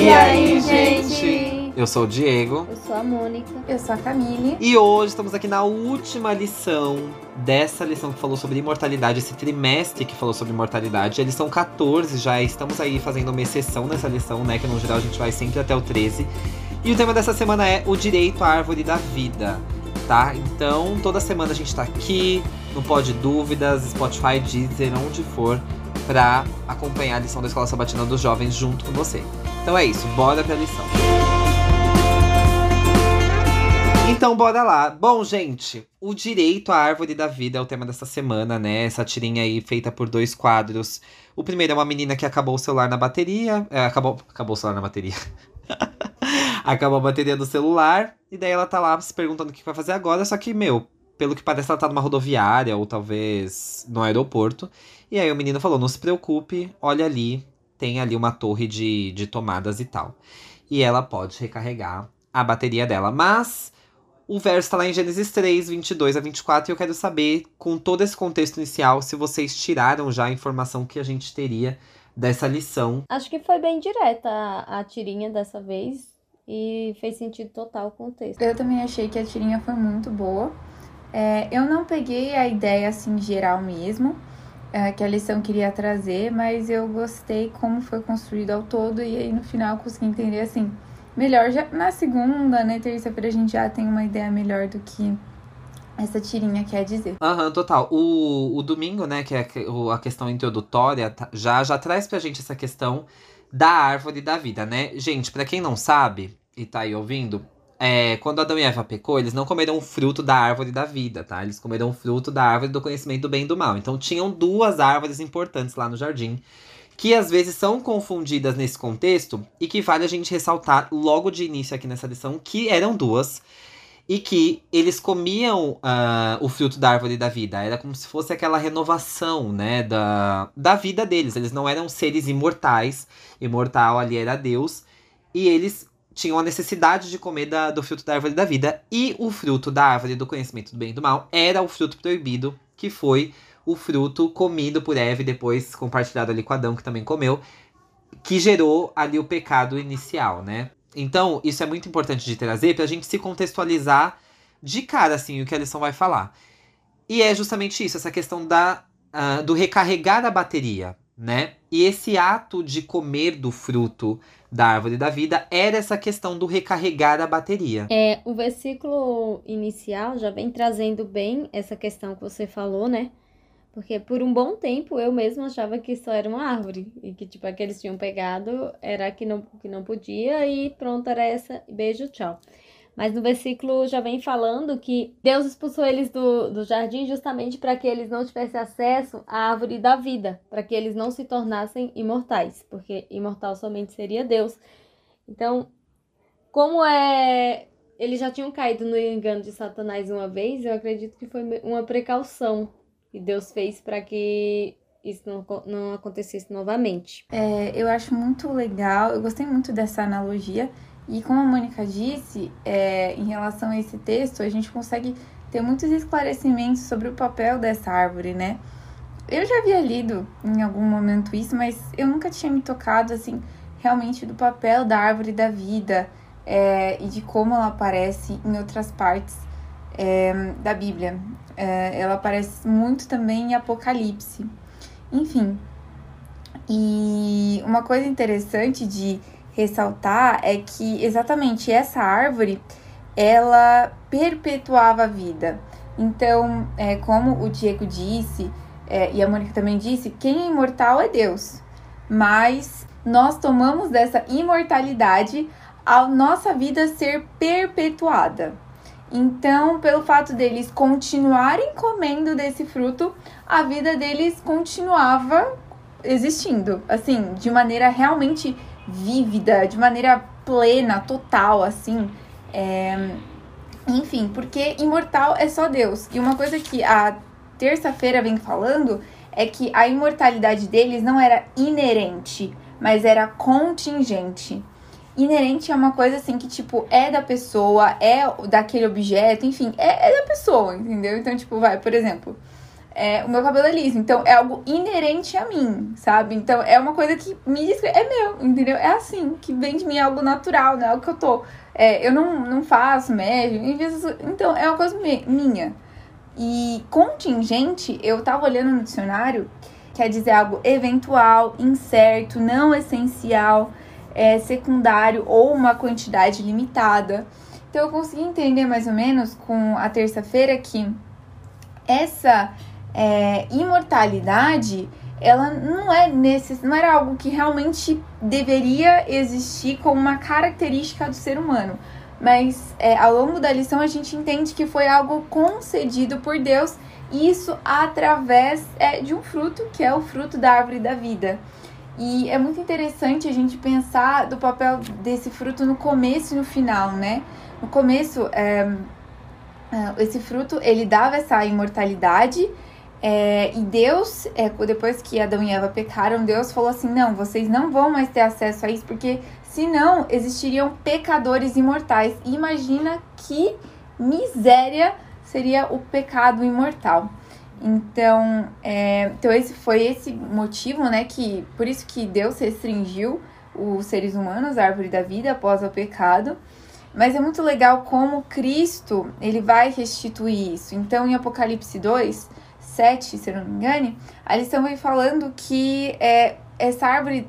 E aí, gente? Eu sou o Diego. Eu sou a Mônica. Eu sou a Camille. E hoje estamos aqui na última lição dessa lição que falou sobre imortalidade, esse trimestre que falou sobre imortalidade. Eles são 14 já, estamos aí fazendo uma exceção nessa lição, né? Que no geral a gente vai sempre até o 13. E o tema dessa semana é o direito à árvore da vida, tá? Então, toda semana a gente tá aqui, no Pode Dúvidas, Spotify, Deezer, onde for, pra acompanhar a lição da Escola Sabatina dos Jovens junto com você. Então é isso, bora pra lição. Então, bora lá. Bom, gente, o direito à árvore da vida é o tema dessa semana, né? Essa tirinha aí feita por dois quadros. O primeiro é uma menina que acabou o celular na bateria. É, acabou, acabou o celular na bateria. acabou a bateria do celular. E daí ela tá lá se perguntando o que vai fazer agora. Só que, meu, pelo que parece, ela tá numa rodoviária ou talvez no aeroporto. E aí o menino falou: não se preocupe, olha ali, tem ali uma torre de, de tomadas e tal. E ela pode recarregar a bateria dela. Mas o verso está lá em Gênesis 3, 22 a 24, e eu quero saber, com todo esse contexto inicial, se vocês tiraram já a informação que a gente teria dessa lição. Acho que foi bem direta a, a tirinha dessa vez e fez sentido total o contexto. Eu também achei que a tirinha foi muito boa. É, eu não peguei a ideia assim geral mesmo, é, que a lição queria trazer, mas eu gostei como foi construído ao todo e aí no final consegui entender assim melhor. Já na segunda, né, terça-feira a gente já tem uma ideia melhor do que essa tirinha quer dizer. Aham, uhum, total. O, o domingo, né, que é a questão introdutória, tá, já, já traz pra gente essa questão da árvore da vida, né? Gente, para quem não sabe e tá aí ouvindo, é, quando Adão e Eva pecou, eles não comeram o fruto da árvore da vida, tá? Eles comeram o fruto da árvore do conhecimento do bem e do mal. Então tinham duas árvores importantes lá no jardim, que às vezes são confundidas nesse contexto e que vale a gente ressaltar logo de início aqui nessa lição que eram duas e que eles comiam uh, o fruto da árvore da vida. Era como se fosse aquela renovação, né, da, da vida deles. Eles não eram seres imortais. Imortal ali era Deus. E eles tinham a necessidade de comer da, do fruto da árvore da vida. E o fruto da árvore do conhecimento do bem e do mal era o fruto proibido, que foi o fruto comido por Eve, depois compartilhado ali com Adão, que também comeu, que gerou ali o pecado inicial, né? Então, isso é muito importante de trazer pra gente se contextualizar de cara, assim, o que a lição vai falar. E é justamente isso, essa questão da, uh, do recarregar a bateria, né? E esse ato de comer do fruto da árvore da vida era essa questão do recarregar a bateria. É, o versículo inicial já vem trazendo bem essa questão que você falou, né? Porque por um bom tempo eu mesma achava que só era uma árvore. E que, tipo, aqueles tinham pegado era que não, que não podia e pronto, era essa. Beijo, tchau. Mas no versículo já vem falando que Deus expulsou eles do, do jardim justamente para que eles não tivessem acesso à árvore da vida, para que eles não se tornassem imortais, porque imortal somente seria Deus. Então, como é. Eles já tinham caído no engano de Satanás uma vez, eu acredito que foi uma precaução que Deus fez para que isso não, não acontecesse novamente. É, eu acho muito legal, eu gostei muito dessa analogia e como a Mônica disse, é, em relação a esse texto, a gente consegue ter muitos esclarecimentos sobre o papel dessa árvore, né? Eu já havia lido em algum momento isso, mas eu nunca tinha me tocado, assim, realmente do papel da árvore da vida é, e de como ela aparece em outras partes é, da Bíblia. É, ela aparece muito também em Apocalipse. Enfim, e uma coisa interessante de ressaltar é que exatamente essa árvore ela perpetuava a vida. Então, é, como o Diego disse, é, e a Mônica também disse, quem é imortal é Deus. Mas nós tomamos dessa imortalidade a nossa vida ser perpetuada. Então, pelo fato deles continuarem comendo desse fruto, a vida deles continuava existindo, assim, de maneira realmente vívida, de maneira plena, total, assim. É... Enfim, porque imortal é só Deus. E uma coisa que a terça-feira vem falando é que a imortalidade deles não era inerente, mas era contingente. Inerente é uma coisa assim que, tipo, é da pessoa, é daquele objeto, enfim, é, é da pessoa, entendeu? Então, tipo, vai, por exemplo, é, o meu cabelo é liso. Então é algo inerente a mim, sabe? Então é uma coisa que me diz é meu, entendeu? É assim, que vem de mim, é algo natural, né? É algo que eu tô. É, eu não, não faço médio, então é uma coisa minha. E contingente, eu tava olhando no dicionário, quer dizer algo eventual, incerto, não essencial, é, secundário ou uma quantidade limitada. Então eu consegui entender mais ou menos com a terça-feira que essa é, imortalidade ela não é necess... não era algo que realmente deveria existir como uma característica do ser humano. Mas é, ao longo da lição a gente entende que foi algo concedido por Deus, e isso através é, de um fruto, que é o fruto da árvore da vida. E é muito interessante a gente pensar do papel desse fruto no começo e no final, né? No começo, é, é esse fruto ele dava essa imortalidade é, e Deus, é, depois que Adão e Eva pecaram, Deus falou assim: não, vocês não vão mais ter acesso a isso, porque senão existiriam pecadores imortais. Imagina que miséria seria o pecado imortal. Então, é, então esse foi esse motivo, né, que por isso que Deus restringiu os seres humanos, a árvore da vida após o pecado. Mas é muito legal como Cristo, ele vai restituir isso. Então, em Apocalipse 2, 7, se eu não me engane, a lição vem falando que é, essa árvore.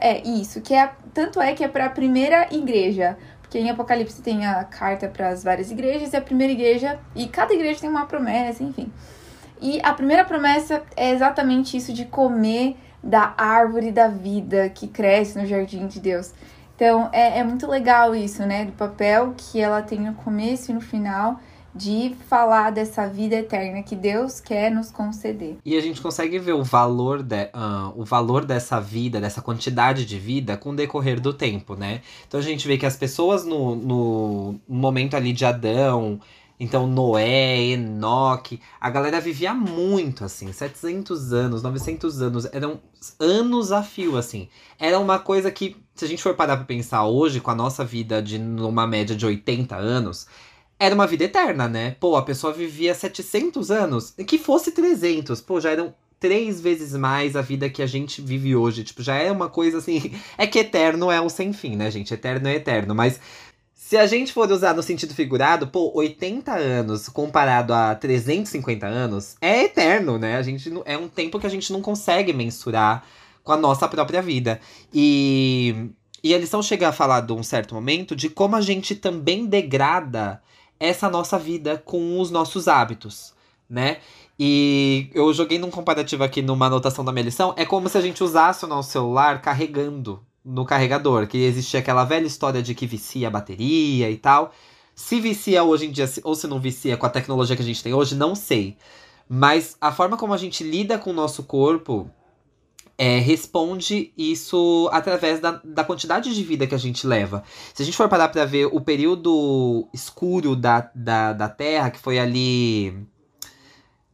É isso, que é. Tanto é que é para a primeira igreja. Porque em Apocalipse tem a carta para as várias igrejas, e a primeira igreja. E cada igreja tem uma promessa, enfim. E a primeira promessa é exatamente isso de comer da árvore da vida que cresce no jardim de Deus. Então é, é muito legal isso, né? Do papel que ela tem no começo e no final de falar dessa vida eterna que Deus quer nos conceder. E a gente consegue ver o valor, de, uh, o valor dessa vida, dessa quantidade de vida com o decorrer do tempo, né? Então a gente vê que as pessoas no, no momento ali de Adão, então Noé, Enoque, a galera vivia muito, assim, 700 anos, 900 anos, eram anos a fio, assim. Era uma coisa que, se a gente for parar pra pensar hoje, com a nossa vida de numa média de 80 anos, era uma vida eterna, né? Pô, a pessoa vivia 700 anos, que fosse 300, pô, já eram três vezes mais a vida que a gente vive hoje. Tipo, já é uma coisa assim. É que eterno é um sem fim, né, gente? Eterno é eterno. Mas se a gente for usar no sentido figurado, pô, 80 anos comparado a 350 anos é eterno, né? A gente é um tempo que a gente não consegue mensurar com a nossa própria vida. E. E a lição chega a falar de um certo momento de como a gente também degrada essa nossa vida com os nossos hábitos, né? E eu joguei num comparativo aqui numa anotação da minha lição, é como se a gente usasse o nosso celular carregando no carregador, que existia aquela velha história de que vicia a bateria e tal. Se vicia hoje em dia ou se não vicia com a tecnologia que a gente tem hoje, não sei. Mas a forma como a gente lida com o nosso corpo é, responde isso através da, da quantidade de vida que a gente leva. Se a gente for parar para ver o período escuro da, da, da Terra, que foi ali.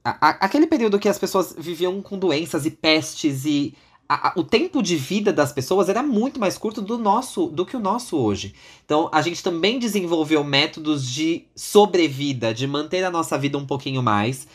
A, a, aquele período que as pessoas viviam com doenças e pestes e. A, o tempo de vida das pessoas era muito mais curto do nosso do que o nosso hoje. Então, a gente também desenvolveu métodos de sobrevida, de manter a nossa vida um pouquinho mais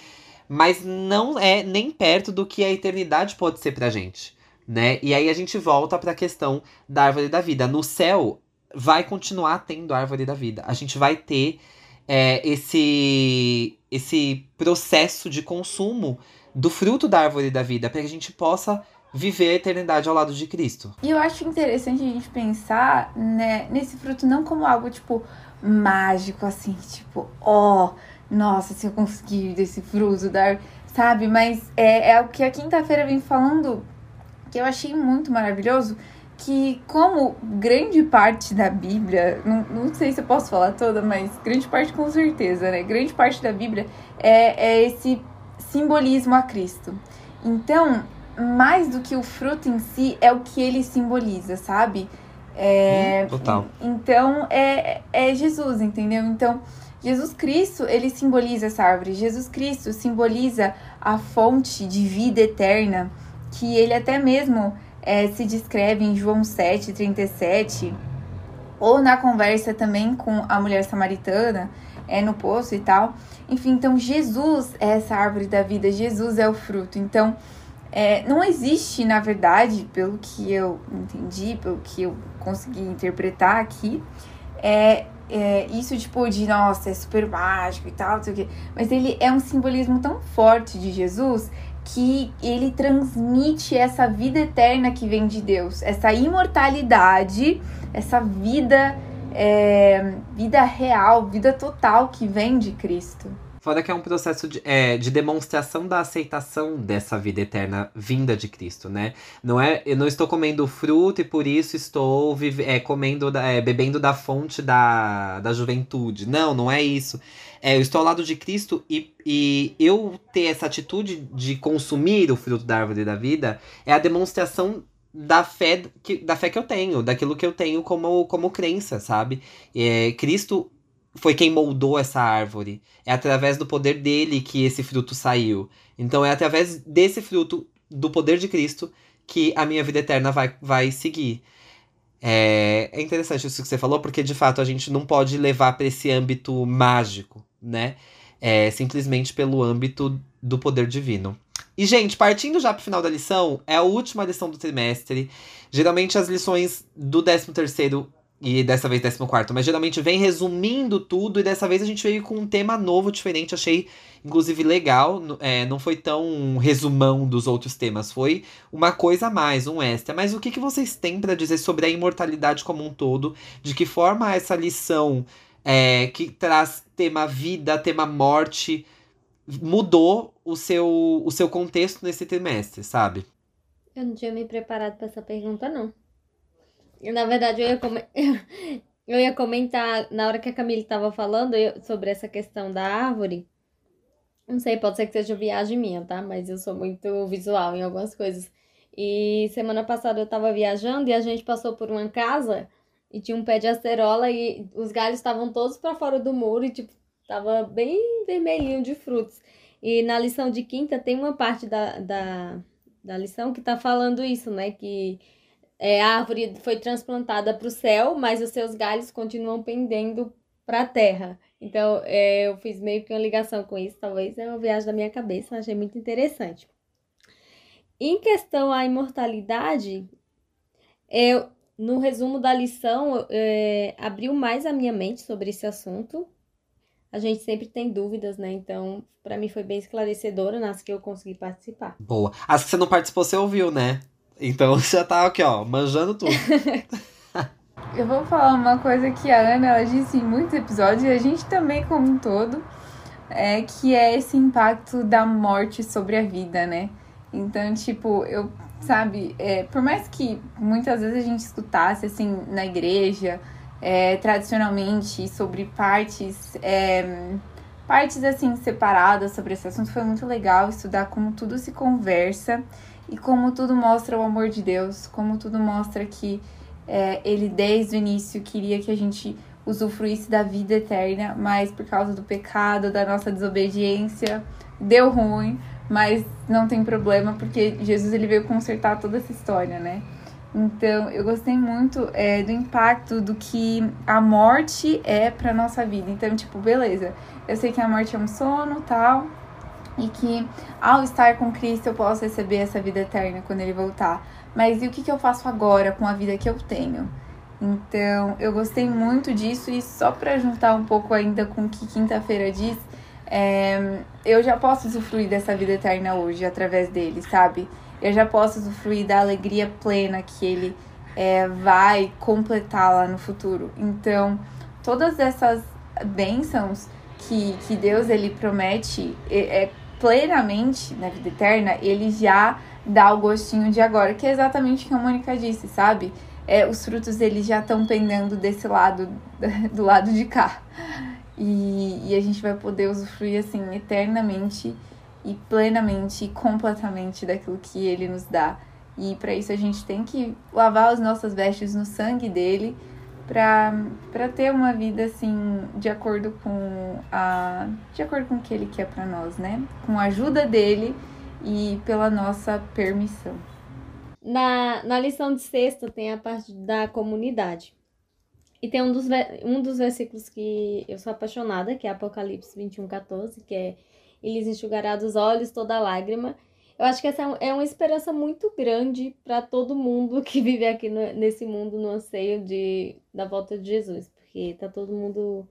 mas não é nem perto do que a eternidade pode ser pra gente, né? E aí a gente volta para a questão da árvore da vida. No céu vai continuar tendo árvore da vida. A gente vai ter é, esse esse processo de consumo do fruto da árvore da vida para que a gente possa viver a eternidade ao lado de Cristo. E eu acho interessante a gente pensar né, nesse fruto não como algo tipo mágico assim, tipo, ó, oh, nossa, se eu conseguir desse fruto, dar, sabe? Mas é, é o que a quinta-feira vem falando que eu achei muito maravilhoso. Que, como grande parte da Bíblia, não, não sei se eu posso falar toda, mas grande parte com certeza, né? Grande parte da Bíblia é, é esse simbolismo a Cristo. Então, mais do que o fruto em si, é o que ele simboliza, sabe? É, Total. Então, é, é Jesus, entendeu? Então, Jesus Cristo, ele simboliza essa árvore. Jesus Cristo simboliza a fonte de vida eterna, que ele até mesmo é, se descreve em João 7, 37, ou na conversa também com a mulher samaritana, é, no poço e tal. Enfim, então Jesus é essa árvore da vida, Jesus é o fruto. Então, é, não existe, na verdade, pelo que eu entendi, pelo que eu consegui interpretar aqui, é, é, isso tipo de nossa, é super mágico e tal, não sei o quê. Mas ele é um simbolismo tão forte de Jesus que ele transmite essa vida eterna que vem de Deus, essa imortalidade, essa vida, é, vida real, vida total que vem de Cristo. Fora que é um processo de, é, de demonstração da aceitação dessa vida eterna vinda de Cristo, né? Não é, eu não estou comendo fruto e por isso estou vive, é, comendo, é, bebendo da fonte da, da juventude. Não, não é isso. É, eu estou ao lado de Cristo e, e eu ter essa atitude de consumir o fruto da árvore da vida é a demonstração da fé que, da fé que eu tenho, daquilo que eu tenho como, como crença, sabe? É, Cristo foi quem moldou essa árvore. É através do poder dele que esse fruto saiu. Então é através desse fruto, do poder de Cristo, que a minha vida eterna vai, vai seguir. É, é interessante isso que você falou, porque de fato a gente não pode levar para esse âmbito mágico, né? É simplesmente pelo âmbito do poder divino. E, gente, partindo já pro final da lição, é a última lição do trimestre. Geralmente as lições do 13 terceiro e dessa vez 14, mas geralmente vem resumindo tudo, e dessa vez a gente veio com um tema novo, diferente, achei inclusive legal, é, não foi tão um resumão dos outros temas, foi uma coisa a mais, um extra. Mas o que, que vocês têm para dizer sobre a imortalidade como um todo? De que forma essa lição é, que traz tema vida, tema morte, mudou o seu, o seu contexto nesse trimestre, sabe? Eu não tinha me preparado para essa pergunta, não. Na verdade, eu ia, com... eu ia comentar, na hora que a Camille estava falando eu, sobre essa questão da árvore. Não sei, pode ser que seja viagem minha, tá? Mas eu sou muito visual em algumas coisas. E semana passada eu tava viajando e a gente passou por uma casa e tinha um pé de acerola e os galhos estavam todos para fora do muro e, tipo, tava bem vermelhinho de frutos. E na lição de quinta tem uma parte da, da, da lição que tá falando isso, né? Que é, a árvore foi transplantada para o céu, mas os seus galhos continuam pendendo para a terra. Então, é, eu fiz meio que uma ligação com isso, talvez é uma viagem da minha cabeça, achei muito interessante. Em questão à imortalidade, eu, no resumo da lição, é, abriu mais a minha mente sobre esse assunto. A gente sempre tem dúvidas, né? Então, para mim foi bem esclarecedora nas que eu consegui participar. Boa. As que você não participou, você ouviu, né? Então já tá aqui, ó, manjando tudo. Eu vou falar uma coisa que a Ana ela disse em muitos episódios, e a gente também como um todo, é que é esse impacto da morte sobre a vida, né? Então, tipo, eu, sabe, é, por mais que muitas vezes a gente escutasse, assim, na igreja, é, tradicionalmente, sobre partes, é, partes, assim, separadas sobre esse assunto, foi muito legal estudar como tudo se conversa e como tudo mostra o amor de Deus, como tudo mostra que é, ele desde o início queria que a gente usufruísse da vida eterna, mas por causa do pecado, da nossa desobediência, deu ruim, mas não tem problema porque Jesus ele veio consertar toda essa história, né? Então, eu gostei muito é, do impacto do que a morte é para nossa vida. Então, tipo, beleza, eu sei que a morte é um sono, tal, e que ao estar com Cristo eu posso receber essa vida eterna quando ele voltar. Mas e o que, que eu faço agora com a vida que eu tenho? Então, eu gostei muito disso e só para juntar um pouco ainda com o que quinta-feira diz, é, eu já posso usufruir dessa vida eterna hoje através dele, sabe? Eu já posso usufruir da alegria plena que ele é, vai completar lá no futuro. Então, todas essas bênçãos que, que Deus ele promete é, é plenamente na vida eterna, ele já dá o gostinho de agora, que é exatamente o que a Mônica disse, sabe? É, os frutos eles já estão pendendo desse lado, do lado de cá. E, e a gente vai poder usufruir assim eternamente e plenamente e completamente daquilo que ele nos dá. E para isso a gente tem que lavar as nossas vestes no sangue dele para ter uma vida assim de acordo com a de acordo com o que ele quer para nós, né? Com a ajuda dele e pela nossa permissão. Na, na lição de sexta tem a parte da comunidade. E tem um dos, um dos versículos que eu sou apaixonada, que é Apocalipse 21, 14, que é E lhes enxugará dos olhos toda lágrima. Eu acho que essa é uma esperança muito grande para todo mundo que vive aqui no, nesse mundo no anseio de, da volta de Jesus, porque tá todo mundo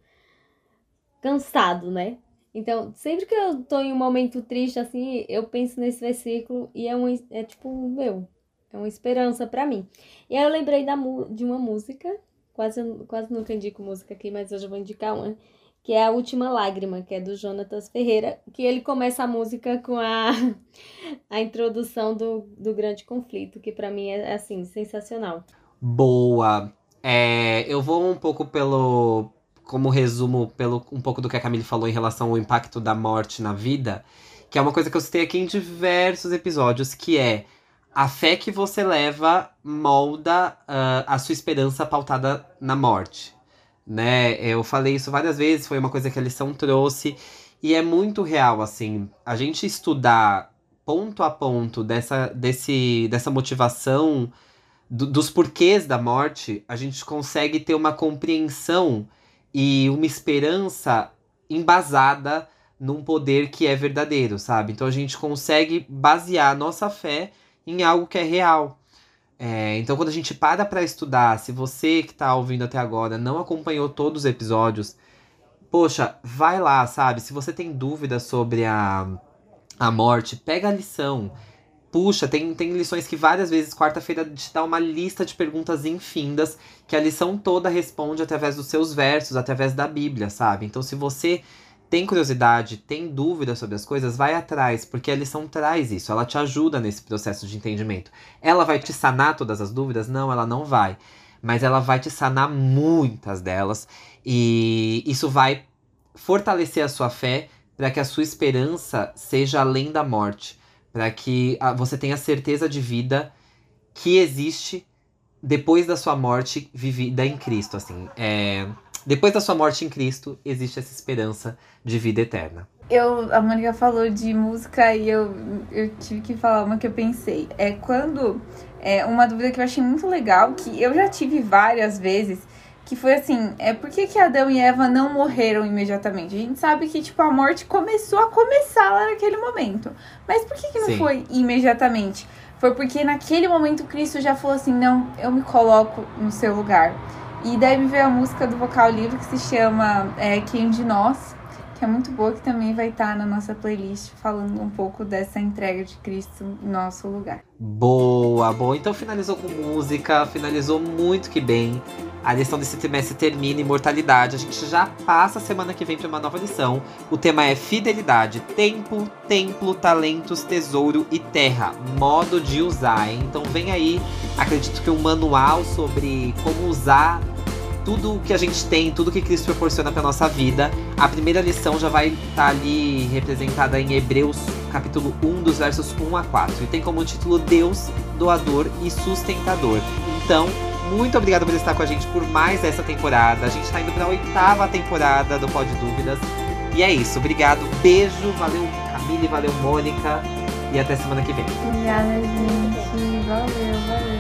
cansado, né? Então, sempre que eu tô em um momento triste, assim, eu penso nesse versículo e é, um, é tipo, meu, é uma esperança para mim. E aí eu lembrei da, de uma música, quase, quase nunca indico música aqui, mas hoje eu vou indicar uma, que é A Última Lágrima, que é do Jonatas Ferreira, que ele começa a música com a, a introdução do, do grande conflito, que para mim é, assim, sensacional. Boa! É, eu vou um pouco pelo, como resumo pelo um pouco do que a Camille falou em relação ao impacto da morte na vida, que é uma coisa que eu citei aqui em diversos episódios, que é a fé que você leva molda uh, a sua esperança pautada na morte. Né? Eu falei isso várias vezes, foi uma coisa que a lição trouxe, e é muito real, assim. A gente estudar ponto a ponto dessa, desse, dessa motivação do, dos porquês da morte, a gente consegue ter uma compreensão e uma esperança embasada num poder que é verdadeiro, sabe? Então a gente consegue basear a nossa fé em algo que é real. É, então quando a gente para para estudar, se você que está ouvindo até agora não acompanhou todos os episódios, poxa, vai lá, sabe? Se você tem dúvidas sobre a, a morte, pega a lição puxa, tem, tem lições que várias vezes, quarta-feira, te dá uma lista de perguntas infindas, que a lição toda responde através dos seus versos, através da Bíblia, sabe? Então, se você tem curiosidade, tem dúvida sobre as coisas, vai atrás, porque a lição traz isso, ela te ajuda nesse processo de entendimento. Ela vai te sanar todas as dúvidas? Não, ela não vai. Mas ela vai te sanar muitas delas, e isso vai fortalecer a sua fé para que a sua esperança seja além da morte para que você tenha certeza de vida que existe depois da sua morte vivida em Cristo, assim. É, depois da sua morte em Cristo existe essa esperança de vida eterna. Eu, a Mônica falou de música e eu, eu tive que falar uma que eu pensei. É quando é uma dúvida que eu achei muito legal, que eu já tive várias vezes, que foi assim, é por que, que Adão e Eva não morreram imediatamente? A gente sabe que, tipo, a morte começou a começar lá naquele momento. Mas por que, que não Sim. foi imediatamente? Foi porque naquele momento Cristo já falou assim, não, eu me coloco no seu lugar. E deve ver a música do vocal livre que se chama é, Quem de Nós, que é muito boa, que também vai estar na nossa playlist falando um pouco dessa entrega de Cristo em nosso lugar. Boa, boa. Então finalizou com música, finalizou muito que bem. A lição desse trimestre termina imortalidade. A gente já passa a semana que vem para uma nova lição. O tema é fidelidade, tempo, templo, talentos, tesouro e terra. Modo de usar. Hein? Então vem aí, acredito que um manual sobre como usar tudo que a gente tem, tudo que Cristo proporciona para nossa vida. A primeira lição já vai estar tá ali representada em Hebreus, capítulo 1, dos versos 1 a 4. E tem como título Deus, doador e sustentador. Então, muito obrigado por estar com a gente por mais essa temporada. A gente está indo para a oitava temporada do Pod Dúvidas. E é isso. Obrigado. Beijo. Valeu, Camille. Valeu, Mônica. E até semana que vem. Obrigada, gente. Valeu, valeu.